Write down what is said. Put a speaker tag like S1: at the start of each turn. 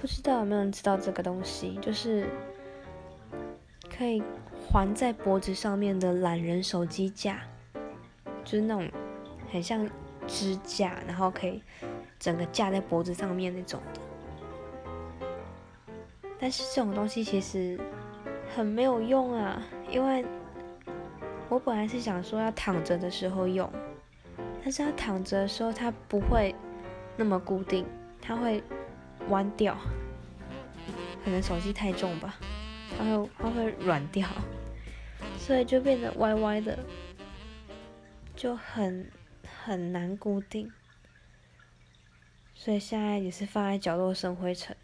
S1: 不知道有没有人知道这个东西，就是可以环在脖子上面的懒人手机架，就是那种很像支架，然后可以整个架在脖子上面那种的。但是这种东西其实很没有用啊，因为我本来是想说要躺着的时候用，但是它躺着的时候它不会那么固定，它会弯掉，可能手机太重吧，它会它会软掉，所以就变得歪歪的，就很很难固定，所以现在也是放在角落生灰尘。